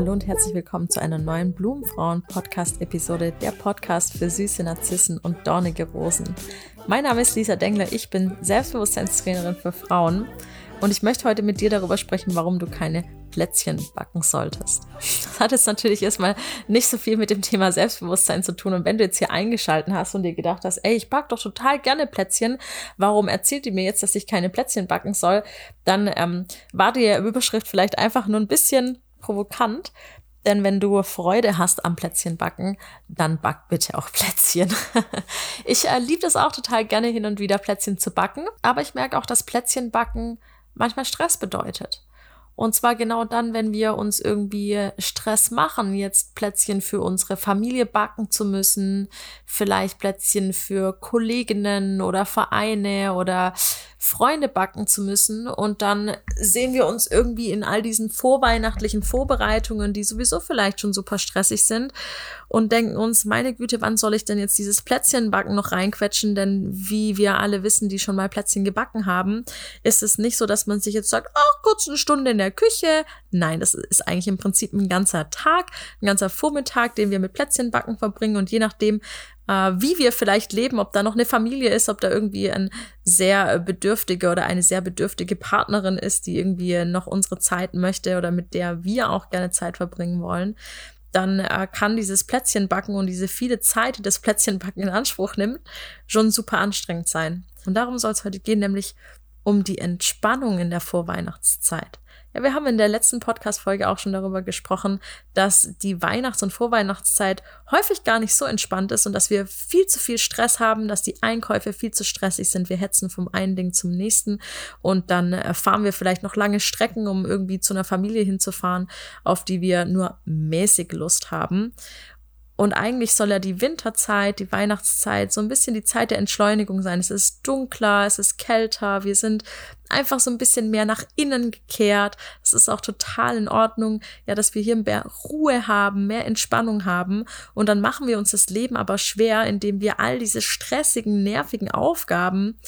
Hallo und herzlich willkommen zu einer neuen Blumenfrauen-Podcast-Episode, der Podcast für süße Narzissen und dornige Rosen. Mein Name ist Lisa Dengler, ich bin Selbstbewusstseinstrainerin für Frauen und ich möchte heute mit dir darüber sprechen, warum du keine Plätzchen backen solltest. Das hat jetzt natürlich erstmal nicht so viel mit dem Thema Selbstbewusstsein zu tun. Und wenn du jetzt hier eingeschalten hast und dir gedacht hast, ey, ich back doch total gerne Plätzchen, warum erzählt die mir jetzt, dass ich keine Plätzchen backen soll? Dann ähm, war die Überschrift vielleicht einfach nur ein bisschen provokant. Denn wenn du Freude hast am Plätzchenbacken, dann back bitte auch Plätzchen. ich äh, liebe das auch total gerne hin und wieder Plätzchen zu backen, aber ich merke auch, dass Plätzchenbacken manchmal Stress bedeutet. Und zwar genau dann, wenn wir uns irgendwie Stress machen, jetzt Plätzchen für unsere Familie backen zu müssen, vielleicht Plätzchen für Kolleginnen oder Vereine oder Freunde backen zu müssen. Und dann sehen wir uns irgendwie in all diesen vorweihnachtlichen Vorbereitungen, die sowieso vielleicht schon super stressig sind und denken uns, meine Güte, wann soll ich denn jetzt dieses Plätzchenbacken noch reinquetschen? Denn wie wir alle wissen, die schon mal Plätzchen gebacken haben, ist es nicht so, dass man sich jetzt sagt, ach, kurz eine Stunde in der Küche. Nein, das ist eigentlich im Prinzip ein ganzer Tag, ein ganzer Vormittag, den wir mit Plätzchenbacken verbringen und je nachdem, wie wir vielleicht leben, ob da noch eine Familie ist, ob da irgendwie ein sehr bedürftige oder eine sehr bedürftige Partnerin ist, die irgendwie noch unsere Zeit möchte oder mit der wir auch gerne Zeit verbringen wollen dann äh, kann dieses Plätzchenbacken und diese viele Zeit, die das Plätzchenbacken in Anspruch nimmt, schon super anstrengend sein. Und darum soll es heute gehen, nämlich um die Entspannung in der Vorweihnachtszeit. Ja, wir haben in der letzten Podcast-Folge auch schon darüber gesprochen, dass die Weihnachts- und Vorweihnachtszeit häufig gar nicht so entspannt ist und dass wir viel zu viel Stress haben, dass die Einkäufe viel zu stressig sind. Wir hetzen vom einen Ding zum nächsten und dann äh, fahren wir vielleicht noch lange Strecken, um irgendwie zu einer Familie hinzufahren, auf die wir nur mäßig Lust haben. Und eigentlich soll ja die Winterzeit, die Weihnachtszeit so ein bisschen die Zeit der Entschleunigung sein. Es ist dunkler, es ist kälter, wir sind einfach so ein bisschen mehr nach innen gekehrt. Es ist auch total in Ordnung, ja, dass wir hier mehr Ruhe haben, mehr Entspannung haben. Und dann machen wir uns das Leben aber schwer, indem wir all diese stressigen, nervigen Aufgaben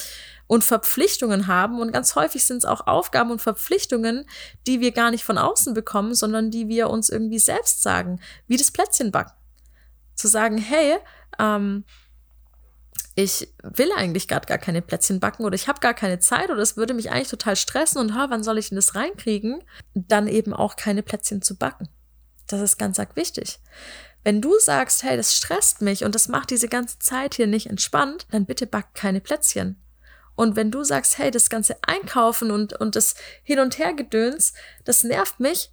und Verpflichtungen haben. Und ganz häufig sind es auch Aufgaben und Verpflichtungen, die wir gar nicht von außen bekommen, sondern die wir uns irgendwie selbst sagen, wie das Plätzchenbacken zu sagen, hey, ähm, ich will eigentlich gerade gar keine Plätzchen backen oder ich habe gar keine Zeit oder es würde mich eigentlich total stressen und ha, wann soll ich denn das reinkriegen? Dann eben auch keine Plätzchen zu backen. Das ist ganz, ganz wichtig. Wenn du sagst, hey, das stresst mich und das macht diese ganze Zeit hier nicht entspannt, dann bitte back keine Plätzchen. Und wenn du sagst, hey, das ganze Einkaufen und, und das Hin- und Hergedöns, das nervt mich,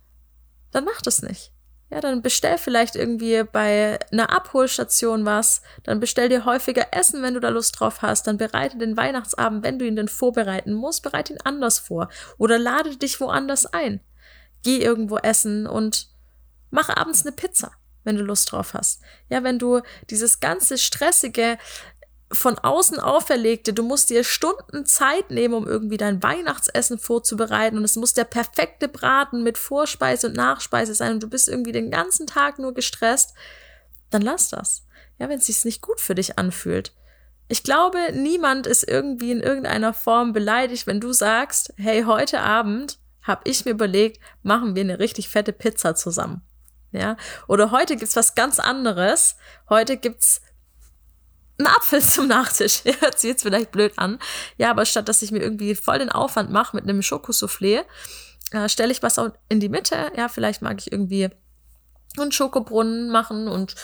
dann mach das nicht. Ja, dann bestell vielleicht irgendwie bei einer Abholstation was. Dann bestell dir häufiger Essen, wenn du da Lust drauf hast. Dann bereite den Weihnachtsabend, wenn du ihn denn vorbereiten musst, bereite ihn anders vor. Oder lade dich woanders ein. Geh irgendwo essen und mach abends eine Pizza, wenn du Lust drauf hast. Ja, wenn du dieses ganze stressige, von außen auferlegte, du musst dir Stunden Zeit nehmen, um irgendwie dein Weihnachtsessen vorzubereiten und es muss der perfekte Braten mit Vorspeise und Nachspeise sein und du bist irgendwie den ganzen Tag nur gestresst, dann lass das. Ja, wenn es sich nicht gut für dich anfühlt. Ich glaube, niemand ist irgendwie in irgendeiner Form beleidigt, wenn du sagst, hey, heute Abend habe ich mir überlegt, machen wir eine richtig fette Pizza zusammen. Ja, oder heute gibt's was ganz anderes. Heute gibt's ein Apfel zum Nachtisch. Hört sich jetzt vielleicht blöd an. Ja, aber statt dass ich mir irgendwie voll den Aufwand mache mit einem Schokosoufflé, äh, stelle ich was auch in die Mitte. Ja, vielleicht mag ich irgendwie einen Schokobrunnen machen und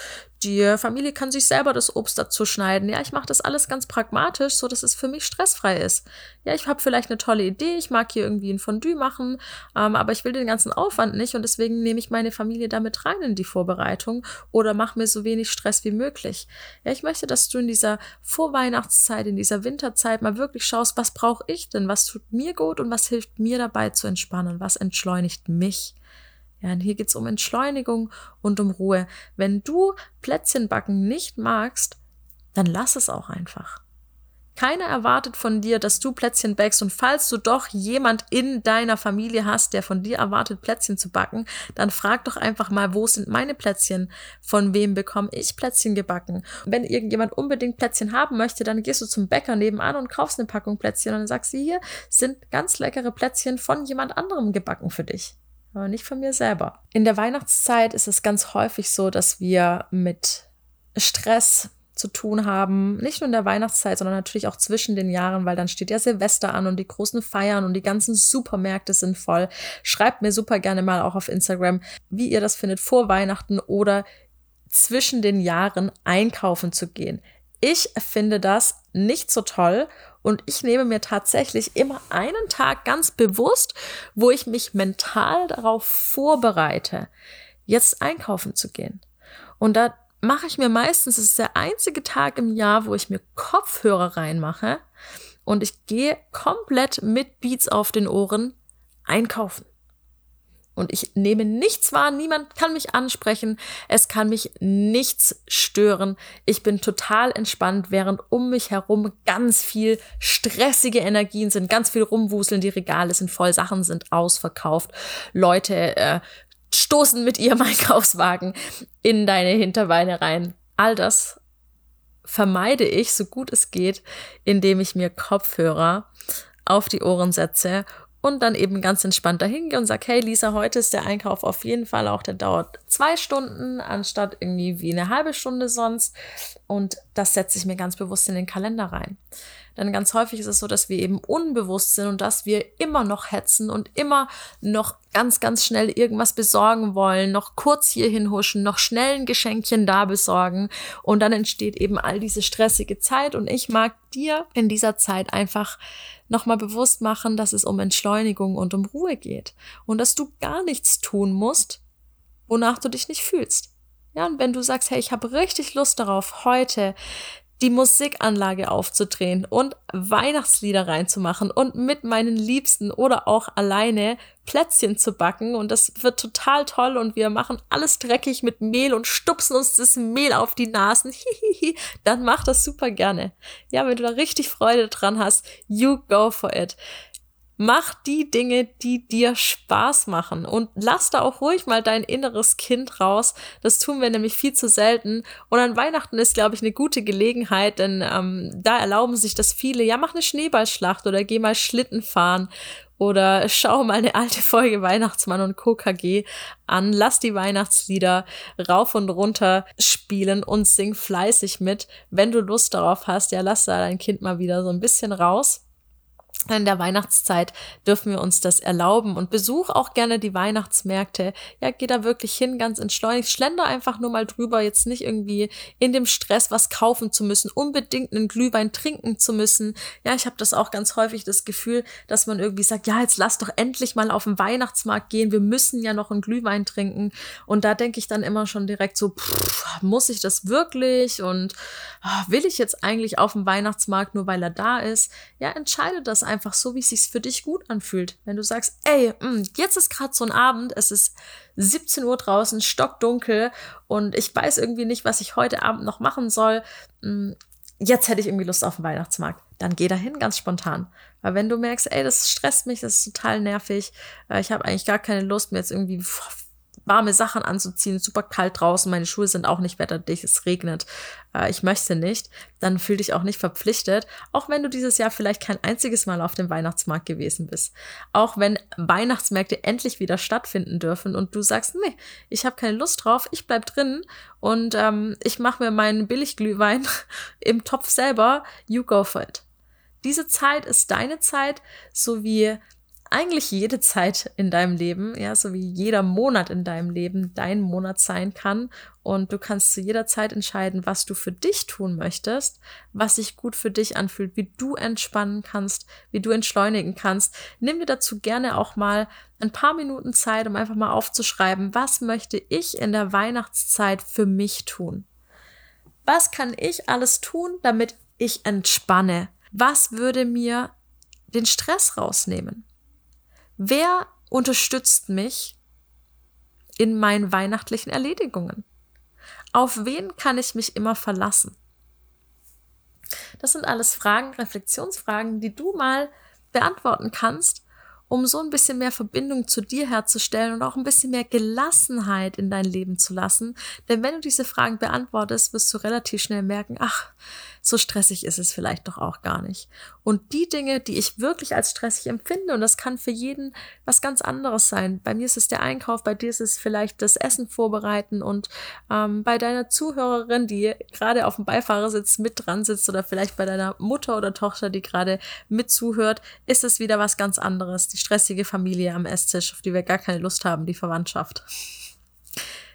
die Familie kann sich selber das Obst dazu schneiden. Ja, ich mache das alles ganz pragmatisch, so dass es für mich stressfrei ist. Ja, ich habe vielleicht eine tolle Idee, ich mag hier irgendwie ein Fondue machen, ähm, aber ich will den ganzen Aufwand nicht und deswegen nehme ich meine Familie damit rein in die Vorbereitung oder mache mir so wenig Stress wie möglich. Ja, ich möchte, dass du in dieser Vorweihnachtszeit, in dieser Winterzeit mal wirklich schaust, was brauche ich denn, was tut mir gut und was hilft mir dabei zu entspannen, was entschleunigt mich. Ja, und hier geht's um Entschleunigung und um Ruhe. Wenn du Plätzchenbacken nicht magst, dann lass es auch einfach. Keiner erwartet von dir, dass du Plätzchen backst und falls du doch jemand in deiner Familie hast, der von dir erwartet, Plätzchen zu backen, dann frag doch einfach mal, wo sind meine Plätzchen? Von wem bekomme ich Plätzchen gebacken? wenn irgendjemand unbedingt Plätzchen haben möchte, dann gehst du zum Bäcker nebenan und kaufst eine Packung Plätzchen und dann sagst du, hier sind ganz leckere Plätzchen von jemand anderem gebacken für dich. Aber nicht von mir selber. In der Weihnachtszeit ist es ganz häufig so, dass wir mit Stress zu tun haben, nicht nur in der Weihnachtszeit, sondern natürlich auch zwischen den Jahren, weil dann steht ja Silvester an und die großen Feiern und die ganzen Supermärkte sind voll. Schreibt mir super gerne mal auch auf Instagram, wie ihr das findet, vor Weihnachten oder zwischen den Jahren einkaufen zu gehen. Ich finde das nicht so toll und ich nehme mir tatsächlich immer einen Tag ganz bewusst, wo ich mich mental darauf vorbereite, jetzt einkaufen zu gehen. Und da mache ich mir meistens, es ist der einzige Tag im Jahr, wo ich mir Kopfhörer reinmache und ich gehe komplett mit Beats auf den Ohren einkaufen. Und ich nehme nichts wahr, niemand kann mich ansprechen, es kann mich nichts stören. Ich bin total entspannt, während um mich herum ganz viel stressige Energien sind, ganz viel rumwuseln, die Regale sind voll, Sachen sind ausverkauft, Leute äh, stoßen mit ihrem Einkaufswagen in deine Hinterbeine rein. All das vermeide ich so gut es geht, indem ich mir Kopfhörer auf die Ohren setze und dann eben ganz entspannt dahin gehe und sage, hey Lisa, heute ist der Einkauf auf jeden Fall auch, der dauert zwei Stunden anstatt irgendwie wie eine halbe Stunde sonst. Und das setze ich mir ganz bewusst in den Kalender rein. Denn ganz häufig ist es so, dass wir eben unbewusst sind und dass wir immer noch hetzen und immer noch ganz, ganz schnell irgendwas besorgen wollen, noch kurz hierhin huschen, noch schnell ein Geschenkchen da besorgen. Und dann entsteht eben all diese stressige Zeit. Und ich mag dir in dieser Zeit einfach nochmal bewusst machen, dass es um Entschleunigung und um Ruhe geht. Und dass du gar nichts tun musst, wonach du dich nicht fühlst. Ja, und wenn du sagst, hey, ich habe richtig Lust darauf, heute die Musikanlage aufzudrehen und Weihnachtslieder reinzumachen und mit meinen Liebsten oder auch alleine Plätzchen zu backen und das wird total toll und wir machen alles dreckig mit Mehl und stupsen uns das Mehl auf die Nasen, hihihi, dann mach das super gerne. Ja, wenn du da richtig Freude dran hast, you go for it. Mach die Dinge, die dir Spaß machen und lass da auch ruhig mal dein inneres Kind raus. Das tun wir nämlich viel zu selten. Und an Weihnachten ist, glaube ich, eine gute Gelegenheit, denn ähm, da erlauben sich das viele. Ja, mach eine Schneeballschlacht oder geh mal Schlitten fahren oder schau mal eine alte Folge Weihnachtsmann und KKG an. Lass die Weihnachtslieder rauf und runter spielen und sing fleißig mit. Wenn du Lust darauf hast, ja, lass da dein Kind mal wieder so ein bisschen raus in der Weihnachtszeit dürfen wir uns das erlauben und besuch auch gerne die Weihnachtsmärkte. Ja, geh da wirklich hin, ganz entschleunigt. Schlender einfach nur mal drüber, jetzt nicht irgendwie in dem Stress was kaufen zu müssen, unbedingt einen Glühwein trinken zu müssen. Ja, ich habe das auch ganz häufig das Gefühl, dass man irgendwie sagt, ja, jetzt lass doch endlich mal auf den Weihnachtsmarkt gehen. Wir müssen ja noch einen Glühwein trinken. Und da denke ich dann immer schon direkt so, pff, muss ich das wirklich? Und oh, will ich jetzt eigentlich auf dem Weihnachtsmarkt nur weil er da ist? Ja, entscheide das einfach so, wie es sich für dich gut anfühlt. Wenn du sagst, ey, mh, mm, jetzt ist gerade so ein Abend, es ist 17 Uhr draußen, stockdunkel und ich weiß irgendwie nicht, was ich heute Abend noch machen soll. Mh, mm, jetzt hätte ich irgendwie Lust auf den Weihnachtsmarkt. Dann geh dahin ganz spontan. Weil wenn du merkst, ey, das stresst mich, das ist total nervig, äh, ich habe eigentlich gar keine Lust mir jetzt irgendwie warme Sachen anzuziehen, super kalt draußen, meine Schuhe sind auch nicht wetterdicht, es regnet, äh, ich möchte nicht, dann fühl dich auch nicht verpflichtet, auch wenn du dieses Jahr vielleicht kein einziges Mal auf dem Weihnachtsmarkt gewesen bist. Auch wenn Weihnachtsmärkte endlich wieder stattfinden dürfen und du sagst, nee, ich habe keine Lust drauf, ich bleib drin und ähm, ich mache mir meinen Billigglühwein im Topf selber, you go for it. Diese Zeit ist deine Zeit, so wie eigentlich jede Zeit in deinem Leben, ja, so wie jeder Monat in deinem Leben dein Monat sein kann. Und du kannst zu jeder Zeit entscheiden, was du für dich tun möchtest, was sich gut für dich anfühlt, wie du entspannen kannst, wie du entschleunigen kannst. Nimm dir dazu gerne auch mal ein paar Minuten Zeit, um einfach mal aufzuschreiben, was möchte ich in der Weihnachtszeit für mich tun? Was kann ich alles tun, damit ich entspanne? Was würde mir den Stress rausnehmen? Wer unterstützt mich in meinen weihnachtlichen Erledigungen? Auf wen kann ich mich immer verlassen? Das sind alles Fragen, Reflexionsfragen, die du mal beantworten kannst, um so ein bisschen mehr Verbindung zu dir herzustellen und auch ein bisschen mehr Gelassenheit in dein Leben zu lassen. Denn wenn du diese Fragen beantwortest, wirst du relativ schnell merken, ach, so stressig ist es vielleicht doch auch gar nicht. Und die Dinge, die ich wirklich als stressig empfinde, und das kann für jeden was ganz anderes sein. Bei mir ist es der Einkauf, bei dir ist es vielleicht das Essen vorbereiten und ähm, bei deiner Zuhörerin, die gerade auf dem Beifahrersitz mit dran sitzt oder vielleicht bei deiner Mutter oder Tochter, die gerade mit zuhört, ist es wieder was ganz anderes. Die stressige Familie am Esstisch, auf die wir gar keine Lust haben, die Verwandtschaft.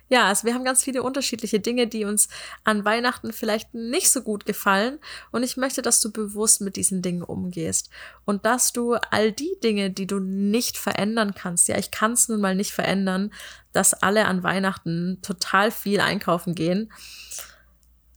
Ja, also wir haben ganz viele unterschiedliche Dinge, die uns an Weihnachten vielleicht nicht so gut gefallen. Und ich möchte, dass du bewusst mit diesen Dingen umgehst. Und dass du all die Dinge, die du nicht verändern kannst, ja, ich kann es nun mal nicht verändern, dass alle an Weihnachten total viel einkaufen gehen,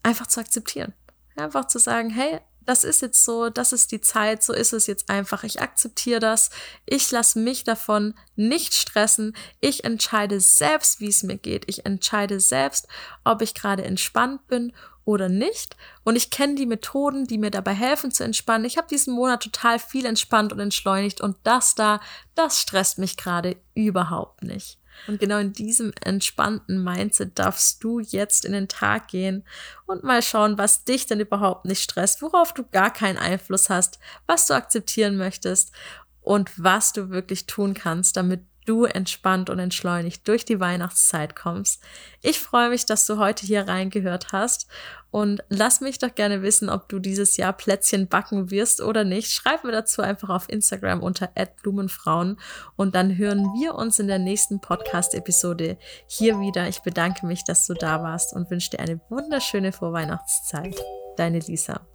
einfach zu akzeptieren. Einfach zu sagen, hey, das ist jetzt so, das ist die Zeit, so ist es jetzt einfach. Ich akzeptiere das. Ich lasse mich davon nicht stressen. Ich entscheide selbst, wie es mir geht. Ich entscheide selbst, ob ich gerade entspannt bin oder nicht. Und ich kenne die Methoden, die mir dabei helfen zu entspannen. Ich habe diesen Monat total viel entspannt und entschleunigt und das da, das stresst mich gerade überhaupt nicht. Und genau in diesem entspannten Mindset darfst du jetzt in den Tag gehen und mal schauen, was dich denn überhaupt nicht stresst, worauf du gar keinen Einfluss hast, was du akzeptieren möchtest und was du wirklich tun kannst, damit du entspannt und entschleunigt durch die Weihnachtszeit kommst. Ich freue mich, dass du heute hier reingehört hast und lass mich doch gerne wissen, ob du dieses Jahr Plätzchen backen wirst oder nicht. Schreib mir dazu einfach auf Instagram unter @blumenfrauen und dann hören wir uns in der nächsten Podcast Episode hier wieder. Ich bedanke mich, dass du da warst und wünsche dir eine wunderschöne Vorweihnachtszeit. Deine Lisa.